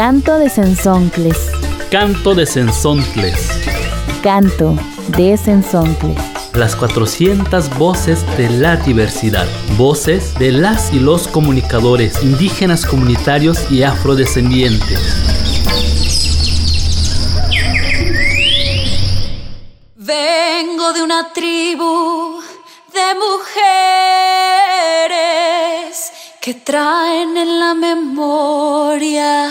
Canto de Sensoncles. Canto de Sensoncles. Canto de Sensoncles. Las 400 voces de la diversidad. Voces de las y los comunicadores indígenas comunitarios y afrodescendientes. Vengo de una tribu de mujeres que traen en la memoria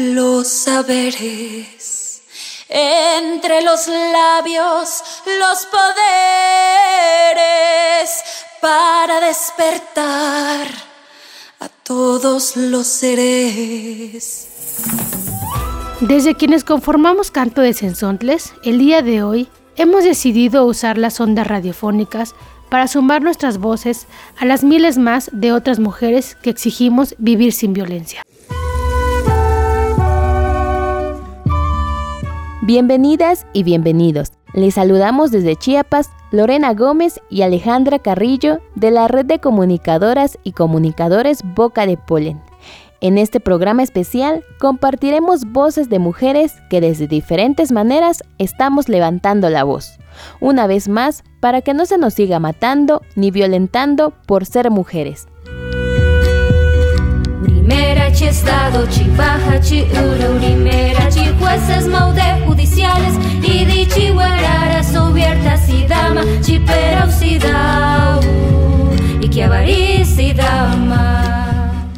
los saberes. Entre los labios, los poderes para despertar a todos los seres. Desde quienes conformamos Canto de Sensontles, el día de hoy hemos decidido usar las ondas radiofónicas para sumar nuestras voces a las miles más de otras mujeres que exigimos vivir sin violencia. Bienvenidas y bienvenidos. Les saludamos desde Chiapas Lorena Gómez y Alejandra Carrillo de la red de comunicadoras y comunicadores Boca de Polen. En este programa especial compartiremos voces de mujeres que desde diferentes maneras estamos levantando la voz. Una vez más, para que no se nos siga matando ni violentando por ser mujeres. Estado, jueces judiciales y y dama, y que dama.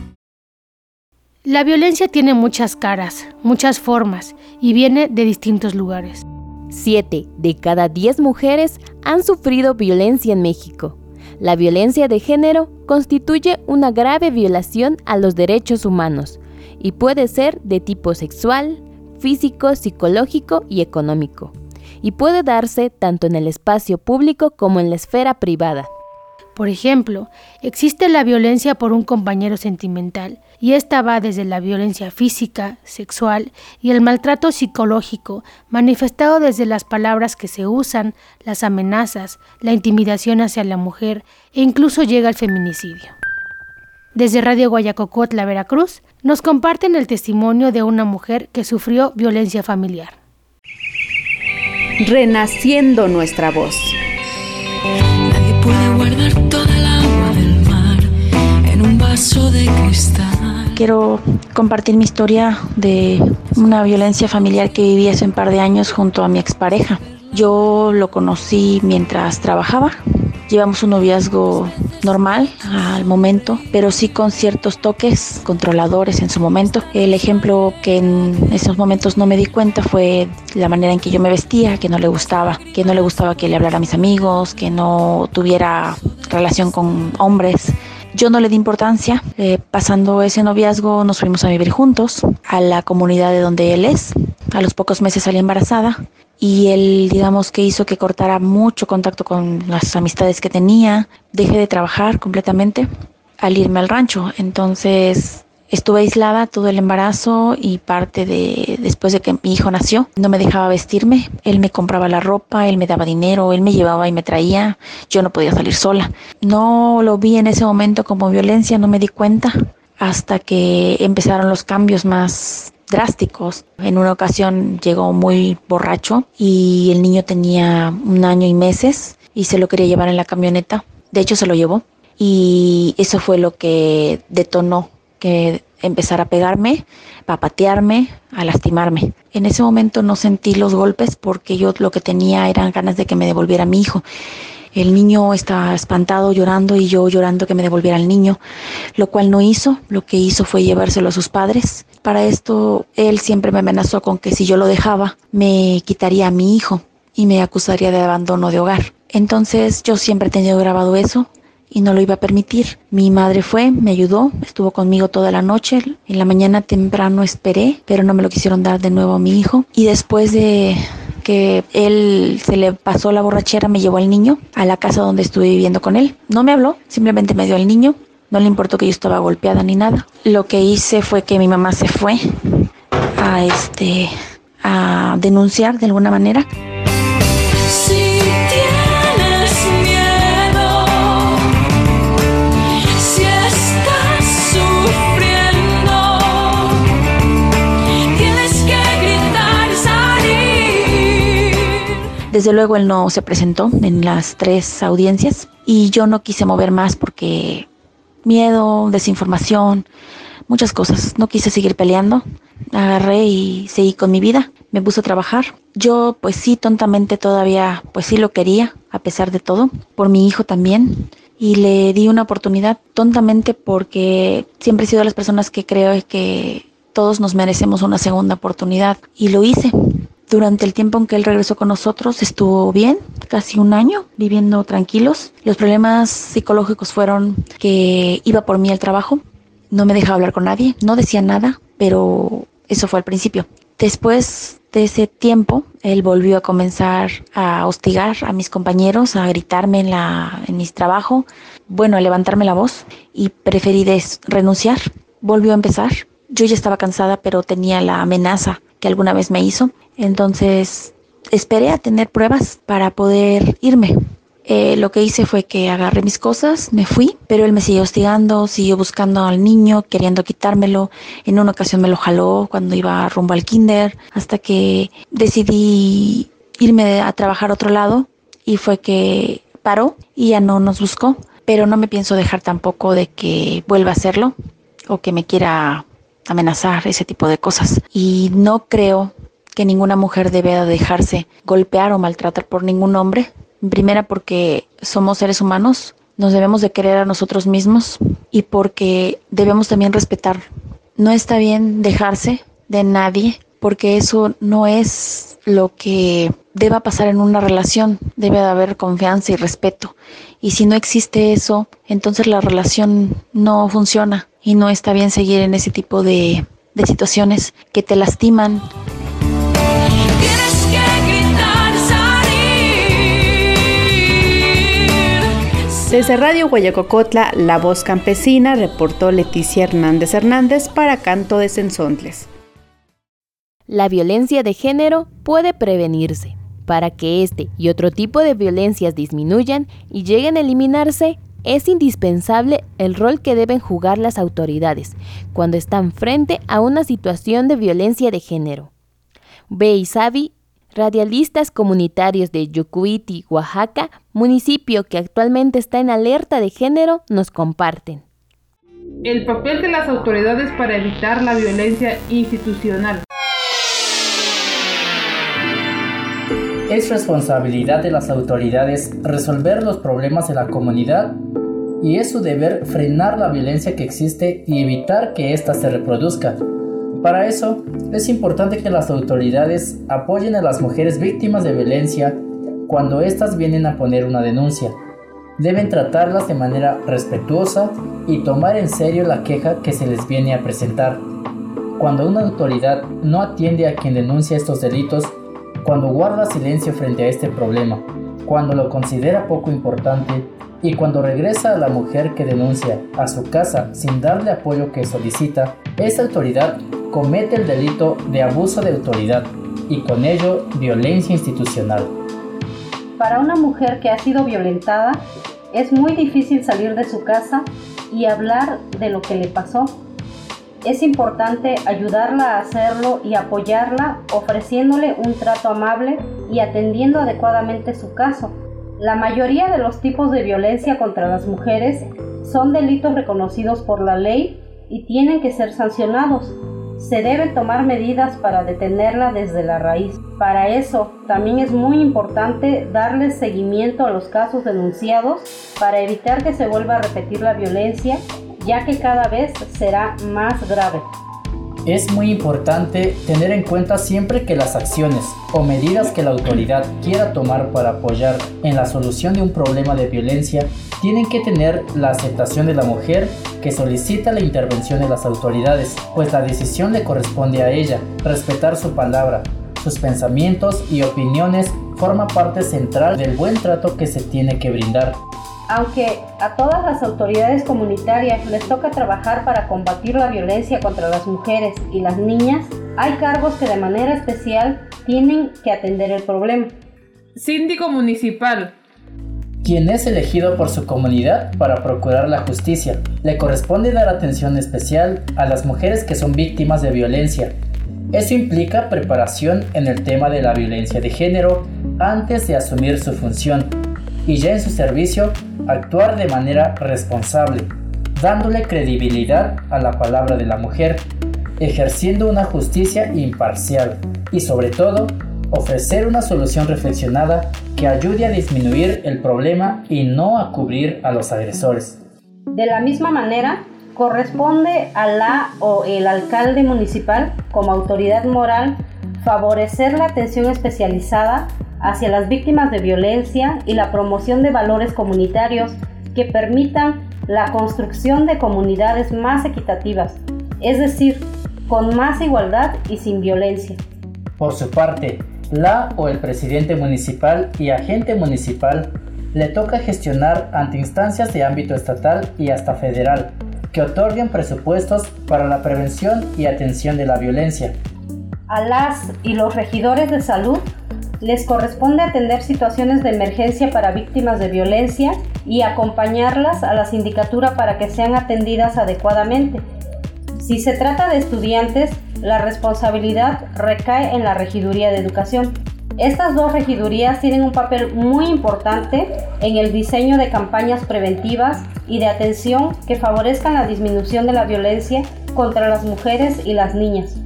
La violencia tiene muchas caras, muchas formas y viene de distintos lugares. Siete de cada diez mujeres han sufrido violencia en México. La violencia de género constituye una grave violación a los derechos humanos y puede ser de tipo sexual, físico, psicológico y económico, y puede darse tanto en el espacio público como en la esfera privada. Por ejemplo, existe la violencia por un compañero sentimental, y esta va desde la violencia física, sexual y el maltrato psicológico, manifestado desde las palabras que se usan, las amenazas, la intimidación hacia la mujer e incluso llega al feminicidio. Desde Radio Guayacocotla, Veracruz, nos comparten el testimonio de una mujer que sufrió violencia familiar. Renaciendo nuestra voz. Nadie puede guardar toda vaso de cristal quiero compartir mi historia de una violencia familiar que viví hace un par de años junto a mi expareja. Yo lo conocí mientras trabajaba. Llevamos un noviazgo normal al momento, pero sí con ciertos toques controladores en su momento. El ejemplo que en esos momentos no me di cuenta fue la manera en que yo me vestía, que no le gustaba, que no le gustaba que le hablara a mis amigos, que no tuviera relación con hombres yo no le di importancia. Eh, pasando ese noviazgo nos fuimos a vivir juntos a la comunidad de donde él es. A los pocos meses salí embarazada y él digamos que hizo que cortara mucho contacto con las amistades que tenía. Dejé de trabajar completamente al irme al rancho. Entonces Estuve aislada todo el embarazo y parte de después de que mi hijo nació. No me dejaba vestirme. Él me compraba la ropa, él me daba dinero, él me llevaba y me traía. Yo no podía salir sola. No lo vi en ese momento como violencia, no me di cuenta hasta que empezaron los cambios más drásticos. En una ocasión llegó muy borracho y el niño tenía un año y meses y se lo quería llevar en la camioneta. De hecho, se lo llevó y eso fue lo que detonó que empezar a pegarme, a patearme, a lastimarme. En ese momento no sentí los golpes porque yo lo que tenía eran ganas de que me devolviera mi hijo. El niño estaba espantado llorando y yo llorando que me devolviera el niño, lo cual no hizo, lo que hizo fue llevárselo a sus padres. Para esto él siempre me amenazó con que si yo lo dejaba me quitaría a mi hijo y me acusaría de abandono de hogar. Entonces yo siempre he tenido grabado eso, y no lo iba a permitir. Mi madre fue, me ayudó, estuvo conmigo toda la noche. En la mañana temprano esperé, pero no me lo quisieron dar de nuevo a mi hijo. Y después de que él se le pasó la borrachera, me llevó al niño a la casa donde estuve viviendo con él. No me habló, simplemente me dio al niño. No le importó que yo estaba golpeada ni nada. Lo que hice fue que mi mamá se fue a este a denunciar de alguna manera. Desde luego él no se presentó en las tres audiencias y yo no quise mover más porque miedo, desinformación, muchas cosas. No quise seguir peleando. Agarré y seguí con mi vida. Me puse a trabajar. Yo pues sí, tontamente todavía pues sí lo quería, a pesar de todo. Por mi hijo también. Y le di una oportunidad tontamente porque siempre he sido de las personas que creo que todos nos merecemos una segunda oportunidad. Y lo hice. Durante el tiempo en que él regresó con nosotros estuvo bien, casi un año, viviendo tranquilos. Los problemas psicológicos fueron que iba por mí al trabajo, no me dejaba hablar con nadie, no decía nada, pero eso fue al principio. Después de ese tiempo, él volvió a comenzar a hostigar a mis compañeros, a gritarme en, la, en mi trabajo, bueno, a levantarme la voz y preferí renunciar. Volvió a empezar. Yo ya estaba cansada, pero tenía la amenaza que alguna vez me hizo. Entonces esperé a tener pruebas para poder irme. Eh, lo que hice fue que agarré mis cosas, me fui, pero él me siguió hostigando, siguió buscando al niño, queriendo quitármelo. En una ocasión me lo jaló cuando iba rumbo al kinder, hasta que decidí irme a trabajar a otro lado y fue que paró y ya no nos buscó. Pero no me pienso dejar tampoco de que vuelva a hacerlo o que me quiera amenazar, ese tipo de cosas. Y no creo que ninguna mujer debe dejarse golpear o maltratar por ningún hombre. Primera porque somos seres humanos, nos debemos de querer a nosotros mismos y porque debemos también respetar. No está bien dejarse de nadie porque eso no es lo que deba pasar en una relación. Debe de haber confianza y respeto. Y si no existe eso, entonces la relación no funciona y no está bien seguir en ese tipo de, de situaciones que te lastiman. Desde Radio Guayacocotla, La Voz Campesina, reportó Leticia Hernández Hernández para Canto de Sensontles. La violencia de género puede prevenirse. Para que este y otro tipo de violencias disminuyan y lleguen a eliminarse, es indispensable el rol que deben jugar las autoridades cuando están frente a una situación de violencia de género. Beisavi, radialistas comunitarios de Yucuiti, Oaxaca, municipio que actualmente está en alerta de género, nos comparten. El papel de las autoridades para evitar la violencia institucional. Es responsabilidad de las autoridades resolver los problemas de la comunidad y es su deber frenar la violencia que existe y evitar que ésta se reproduzca. Para eso, es importante que las autoridades apoyen a las mujeres víctimas de violencia cuando éstas vienen a poner una denuncia. Deben tratarlas de manera respetuosa y tomar en serio la queja que se les viene a presentar. Cuando una autoridad no atiende a quien denuncia estos delitos, cuando guarda silencio frente a este problema, cuando lo considera poco importante y cuando regresa a la mujer que denuncia a su casa sin darle apoyo que solicita, esa autoridad comete el delito de abuso de autoridad y con ello violencia institucional. Para una mujer que ha sido violentada, es muy difícil salir de su casa y hablar de lo que le pasó es importante ayudarla a hacerlo y apoyarla ofreciéndole un trato amable y atendiendo adecuadamente su caso. La mayoría de los tipos de violencia contra las mujeres son delitos reconocidos por la ley y tienen que ser sancionados. Se deben tomar medidas para detenerla desde la raíz. Para eso, también es muy importante darle seguimiento a los casos denunciados para evitar que se vuelva a repetir la violencia ya que cada vez será más grave. Es muy importante tener en cuenta siempre que las acciones o medidas que la autoridad quiera tomar para apoyar en la solución de un problema de violencia tienen que tener la aceptación de la mujer que solicita la intervención de las autoridades, pues la decisión le corresponde a ella. Respetar su palabra, sus pensamientos y opiniones forma parte central del buen trato que se tiene que brindar. Aunque a todas las autoridades comunitarias les toca trabajar para combatir la violencia contra las mujeres y las niñas, hay cargos que de manera especial tienen que atender el problema. Síndico municipal. Quien es elegido por su comunidad para procurar la justicia. Le corresponde dar atención especial a las mujeres que son víctimas de violencia. Eso implica preparación en el tema de la violencia de género, antes de asumir su función y ya en su servicio actuar de manera responsable, dándole credibilidad a la palabra de la mujer, ejerciendo una justicia imparcial y sobre todo ofrecer una solución reflexionada que ayude a disminuir el problema y no a cubrir a los agresores. De la misma manera, corresponde a la o el alcalde municipal como autoridad moral favorecer la atención especializada hacia las víctimas de violencia y la promoción de valores comunitarios que permitan la construcción de comunidades más equitativas, es decir, con más igualdad y sin violencia. Por su parte, la o el presidente municipal y agente municipal le toca gestionar ante instancias de ámbito estatal y hasta federal que otorguen presupuestos para la prevención y atención de la violencia. A las y los regidores de salud les corresponde atender situaciones de emergencia para víctimas de violencia y acompañarlas a la sindicatura para que sean atendidas adecuadamente. Si se trata de estudiantes, la responsabilidad recae en la Regiduría de Educación. Estas dos regidurías tienen un papel muy importante en el diseño de campañas preventivas y de atención que favorezcan la disminución de la violencia contra las mujeres y las niñas.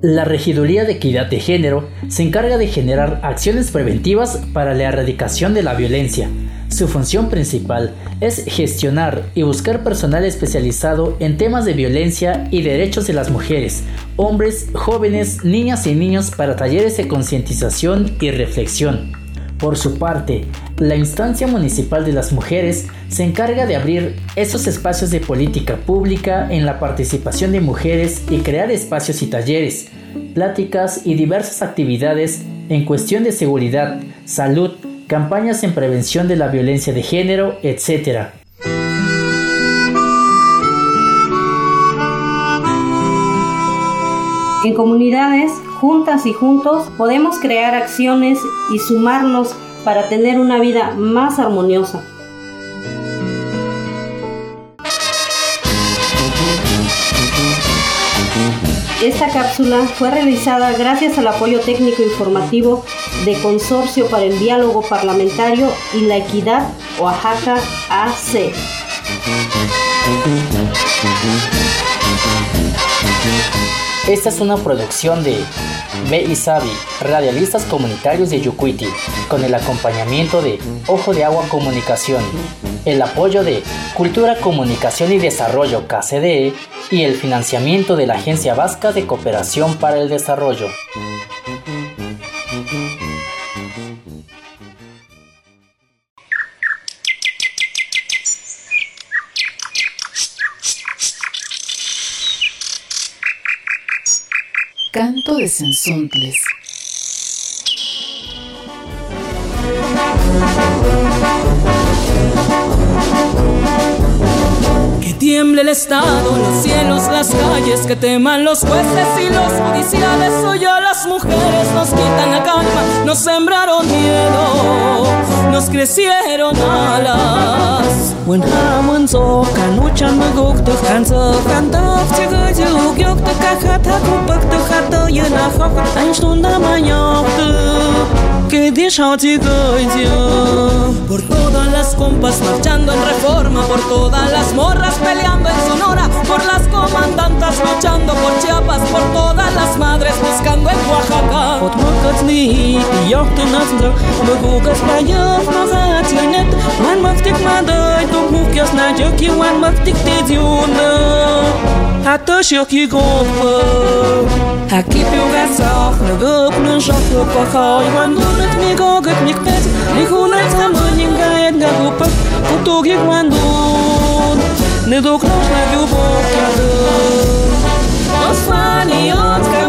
La Regiduría de Equidad de Género se encarga de generar acciones preventivas para la erradicación de la violencia. Su función principal es gestionar y buscar personal especializado en temas de violencia y derechos de las mujeres, hombres, jóvenes, niñas y niños para talleres de concientización y reflexión. Por su parte, la instancia municipal de las mujeres se encarga de abrir esos espacios de política pública en la participación de mujeres y crear espacios y talleres, pláticas y diversas actividades en cuestión de seguridad, salud, campañas en prevención de la violencia de género, etc. En comunidades, juntas y juntos, podemos crear acciones y sumarnos para tener una vida más armoniosa. Esta cápsula fue realizada gracias al apoyo técnico informativo de Consorcio para el Diálogo Parlamentario y la Equidad Oaxaca AC. Esta es una producción de B y Sabi, radialistas comunitarios de Yucuiti, con el acompañamiento de Ojo de Agua Comunicación, el apoyo de Cultura, Comunicación y Desarrollo KCDE y el financiamiento de la Agencia Vasca de Cooperación para el Desarrollo. Canto de Sensontles. Tiemble el Estado, los cielos, las calles, que teman los jueces y los judiciales. Hoy a las mujeres nos quitan la calma, nos sembraron miedo, nos crecieron alas que deja Por todas las compas marchando en reforma, por todas las morras peleando en Sonora, por las comandantas luchando por Chiapas, por todas las madres buscando en Oaxaca. От мокът ни йохте наздрал, мъгугас паят мага тянет, ман мъктик мадай, тук мукяс на джъки, ман мъктик те A to ki gompă A kipjuga szak, ne gopnun zsakó pakaj Van gulnat mi gogat, mi kpec Mi hunat számon, nyingájad nga gupa Kutogjik van dun Ne doknos na gyubokja dun Oszváni, ocka,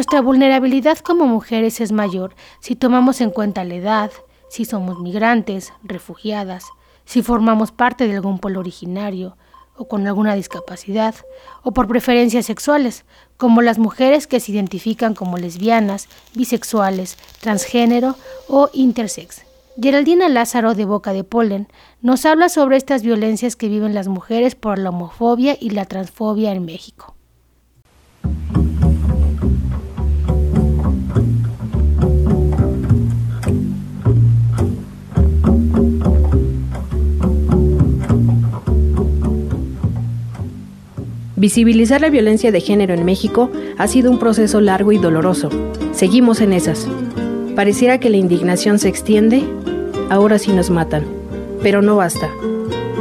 Nuestra vulnerabilidad como mujeres es mayor si tomamos en cuenta la edad, si somos migrantes, refugiadas, si formamos parte de algún pueblo originario o con alguna discapacidad, o por preferencias sexuales, como las mujeres que se identifican como lesbianas, bisexuales, transgénero o intersex. Geraldina Lázaro de Boca de Polen nos habla sobre estas violencias que viven las mujeres por la homofobia y la transfobia en México. Visibilizar la violencia de género en México ha sido un proceso largo y doloroso. Seguimos en esas. Pareciera que la indignación se extiende, ahora sí nos matan. Pero no basta.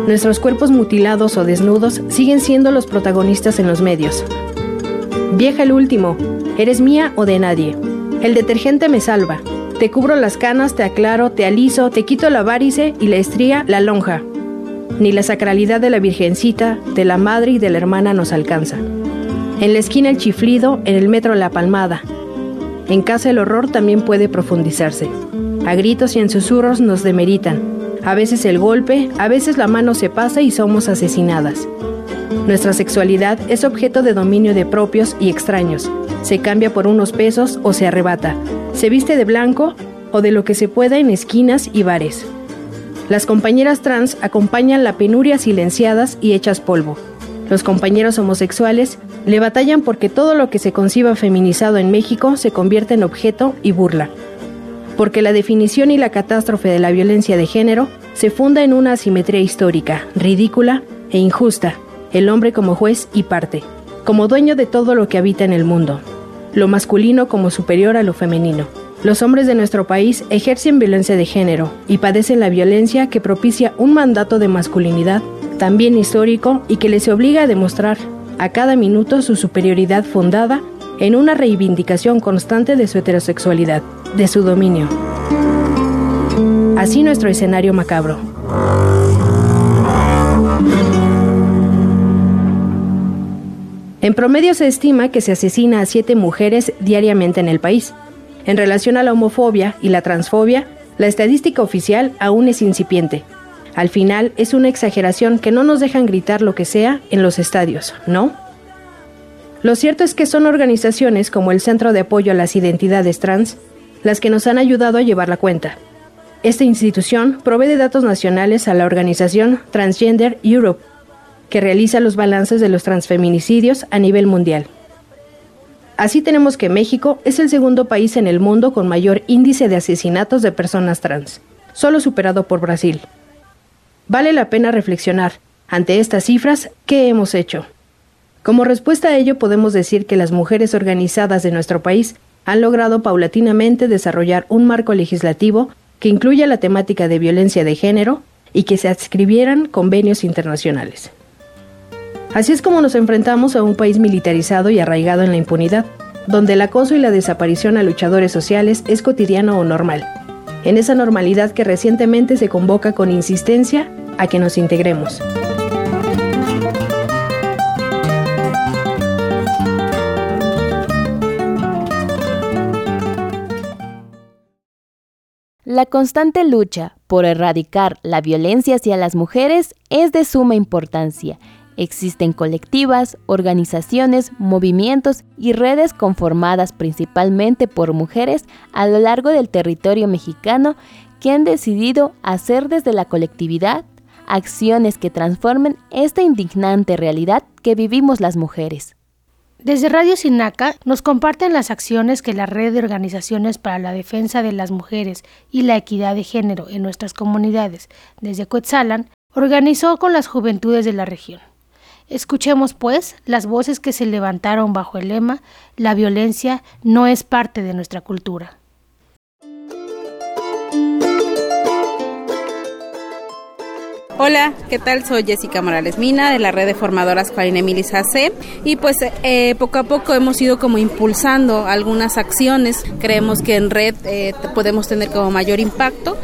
Nuestros cuerpos mutilados o desnudos siguen siendo los protagonistas en los medios. Vieja el último, eres mía o de nadie. El detergente me salva. Te cubro las canas, te aclaro, te aliso, te quito la varice y la estría, la lonja ni la sacralidad de la Virgencita, de la Madre y de la Hermana nos alcanza. En la esquina el chiflido, en el metro la palmada. En casa el horror también puede profundizarse. A gritos y en susurros nos demeritan. A veces el golpe, a veces la mano se pasa y somos asesinadas. Nuestra sexualidad es objeto de dominio de propios y extraños. Se cambia por unos pesos o se arrebata. Se viste de blanco o de lo que se pueda en esquinas y bares. Las compañeras trans acompañan la penuria silenciadas y hechas polvo. Los compañeros homosexuales le batallan porque todo lo que se conciba feminizado en México se convierte en objeto y burla. Porque la definición y la catástrofe de la violencia de género se funda en una asimetría histórica, ridícula e injusta, el hombre como juez y parte, como dueño de todo lo que habita en el mundo, lo masculino como superior a lo femenino. Los hombres de nuestro país ejercen violencia de género y padecen la violencia que propicia un mandato de masculinidad, también histórico, y que les obliga a demostrar a cada minuto su superioridad fundada en una reivindicación constante de su heterosexualidad, de su dominio. Así nuestro escenario macabro. En promedio se estima que se asesina a siete mujeres diariamente en el país. En relación a la homofobia y la transfobia, la estadística oficial aún es incipiente. Al final es una exageración que no nos dejan gritar lo que sea en los estadios, ¿no? Lo cierto es que son organizaciones como el Centro de Apoyo a las Identidades Trans las que nos han ayudado a llevar la cuenta. Esta institución provee de datos nacionales a la organización Transgender Europe, que realiza los balances de los transfeminicidios a nivel mundial. Así tenemos que México es el segundo país en el mundo con mayor índice de asesinatos de personas trans, solo superado por Brasil. Vale la pena reflexionar, ante estas cifras, ¿qué hemos hecho? Como respuesta a ello podemos decir que las mujeres organizadas de nuestro país han logrado paulatinamente desarrollar un marco legislativo que incluya la temática de violencia de género y que se adscribieran convenios internacionales. Así es como nos enfrentamos a un país militarizado y arraigado en la impunidad, donde el acoso y la desaparición a luchadores sociales es cotidiano o normal. En esa normalidad que recientemente se convoca con insistencia a que nos integremos. La constante lucha por erradicar la violencia hacia las mujeres es de suma importancia Existen colectivas, organizaciones, movimientos y redes conformadas principalmente por mujeres a lo largo del territorio mexicano que han decidido hacer desde la colectividad acciones que transformen esta indignante realidad que vivimos las mujeres. Desde Radio Sinaca nos comparten las acciones que la Red de Organizaciones para la Defensa de las Mujeres y la Equidad de Género en nuestras comunidades desde Coetzalan organizó con las juventudes de la región. Escuchemos, pues, las voces que se levantaron bajo el lema La violencia no es parte de nuestra cultura. Hola, ¿qué tal? Soy Jessica Morales Mina de la red de formadoras Juan Emilis AC y pues eh, poco a poco hemos ido como impulsando algunas acciones. Creemos que en red eh, podemos tener como mayor impacto.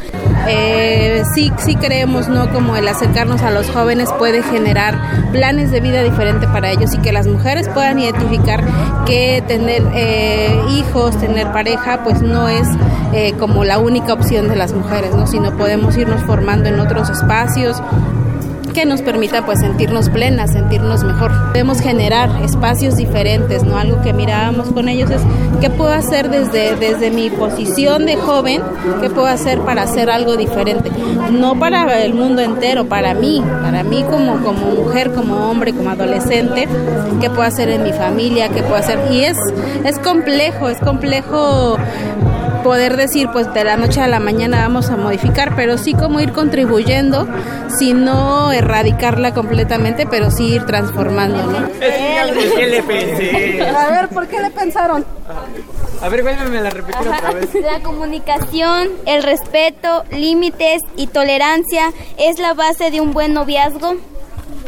Eh, sí, sí creemos, ¿no? Como el acercarnos a los jóvenes puede generar planes de vida diferente para ellos y que las mujeres puedan identificar que tener hijos, tener pareja, pues no es como la única opción de las mujeres, ¿no? Sino podemos irnos formando en otros espacios que nos permita pues sentirnos plenas, sentirnos mejor. Debemos generar espacios diferentes, ¿no? Algo que mirábamos con ellos es qué puedo hacer desde, desde mi posición de joven, qué puedo hacer para hacer algo diferente. No para el mundo entero, para mí, para mí como, como mujer, como hombre, como adolescente, qué puedo hacer en mi familia, qué puedo hacer. Y es, es complejo, es complejo poder decir pues de la noche a la mañana vamos a modificar, pero sí como ir contribuyendo, si no erradicarla completamente, pero sí ir transformando, ¿no? ¿Qué le pensé? A ver, ¿por qué le pensaron? A ver, vuélveme a repetir otra vez. La comunicación, el respeto, límites y tolerancia es la base de un buen noviazgo.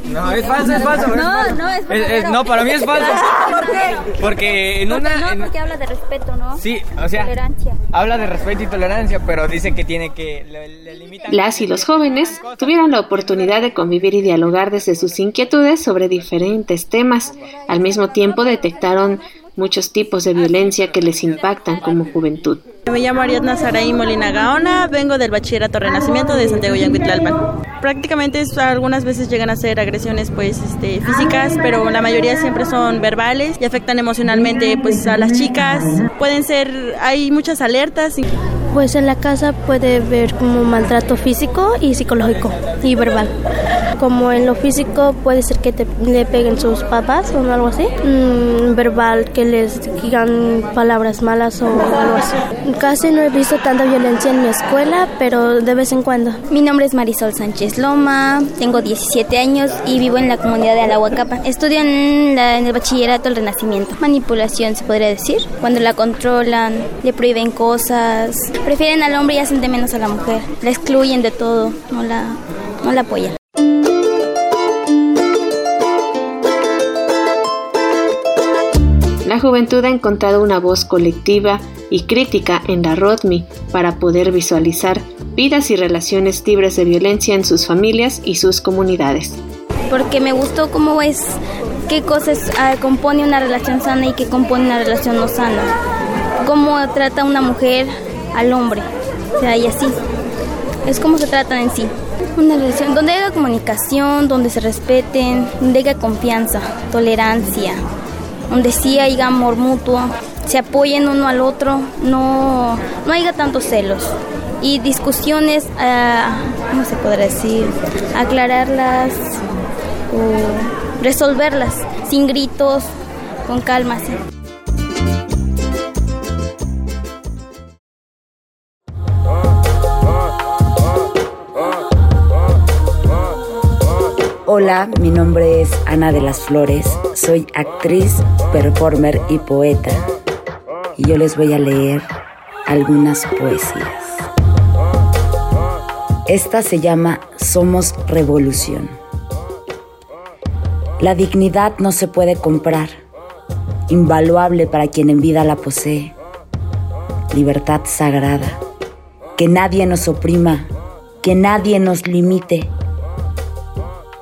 No, es falso, es falso. No, no, es falso. no, para mí es falso. ¿Por qué? Porque en una. No, porque habla de respeto, ¿no? Sí, o sea. Tolerancia. Habla de respeto y tolerancia, pero dice que tiene que. Le, le limitan. Las y los jóvenes tuvieron la oportunidad de convivir y dialogar desde sus inquietudes sobre diferentes temas. Al mismo tiempo detectaron muchos tipos de violencia que les impactan como juventud. Me llamo Ariadna Saraí Molina Gaona, vengo del Bachillerato Renacimiento de Santiago Yanguitlalpan. Prácticamente algunas veces llegan a ser agresiones pues este, físicas, pero la mayoría siempre son verbales y afectan emocionalmente pues a las chicas. Pueden ser, hay muchas alertas. Pues en la casa puede haber como maltrato físico y psicológico y verbal. Como en lo físico puede ser que te, le peguen sus papás o algo así. Mm, verbal que les digan palabras malas o algo así. Casi no he visto tanta violencia en mi escuela, pero de vez en cuando. Mi nombre es Marisol Sánchez Loma, tengo 17 años y vivo en la comunidad de Alahuacapa. Estudio en, en el bachillerato El Renacimiento. Manipulación se podría decir. Cuando la controlan, le prohíben cosas, prefieren al hombre y hacen de menos a la mujer. La excluyen de todo, no la, no la apoyan. La juventud ha encontrado una voz colectiva y crítica en la RODMI para poder visualizar vidas y relaciones libres de violencia en sus familias y sus comunidades. Porque me gustó cómo es, qué cosas ah, compone una relación sana y qué compone una relación no sana. Cómo trata una mujer al hombre, o sea, y así. Es como se tratan en sí. Una relación donde haya comunicación, donde se respeten, donde haya confianza, tolerancia, donde sí haya amor mutuo, se apoyen uno al otro, no, no haya tantos celos. Y discusiones, uh, ¿cómo se podrá decir? Aclararlas o resolverlas sin gritos, con calma. Hola, mi nombre es Ana de las Flores, soy actriz, performer y poeta. Y yo les voy a leer algunas poesías. Esta se llama Somos Revolución. La dignidad no se puede comprar, invaluable para quien en vida la posee. Libertad sagrada, que nadie nos oprima, que nadie nos limite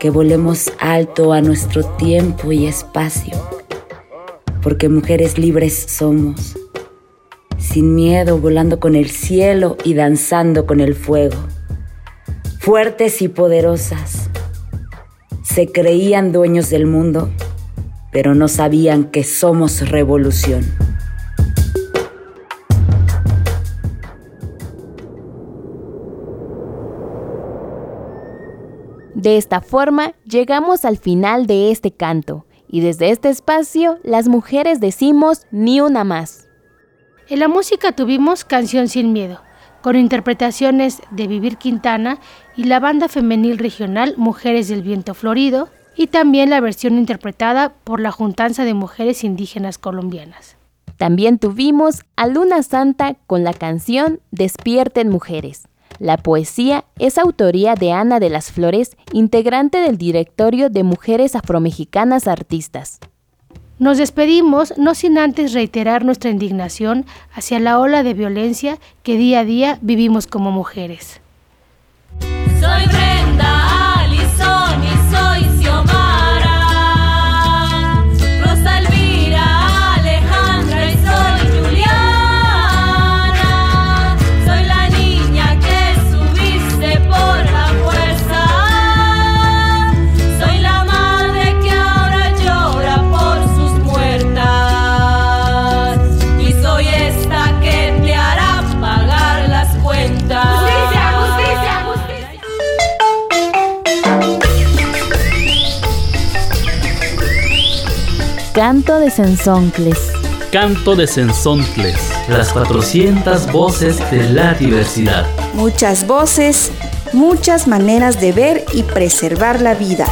que volemos alto a nuestro tiempo y espacio, porque mujeres libres somos, sin miedo volando con el cielo y danzando con el fuego, fuertes y poderosas, Se creían dueños del mundo, pero no sabían que somos revolución. De esta forma, llegamos al final de este canto, y desde este espacio, las mujeres decimos ni una más. En la música tuvimos Canción sin Miedo, con interpretaciones de Vivir Quintana y la banda femenil regional Mujeres del Viento Florido, y también la versión interpretada por la Juntanza de Mujeres Indígenas Colombianas. También tuvimos a Luna Santa con la canción Despierten Mujeres. La poesía es autoría de Ana de las Flores, integrante del directorio de Mujeres Afromexicanas Artistas. Nos despedimos no sin antes reiterar nuestra indignación hacia la ola de violencia que día a día vivimos como mujeres. Soy Brenda, Canto de Sensoncles. Canto de Sensoncles. Las 400 voces de la diversidad. Muchas voces, muchas maneras de ver y preservar la vida.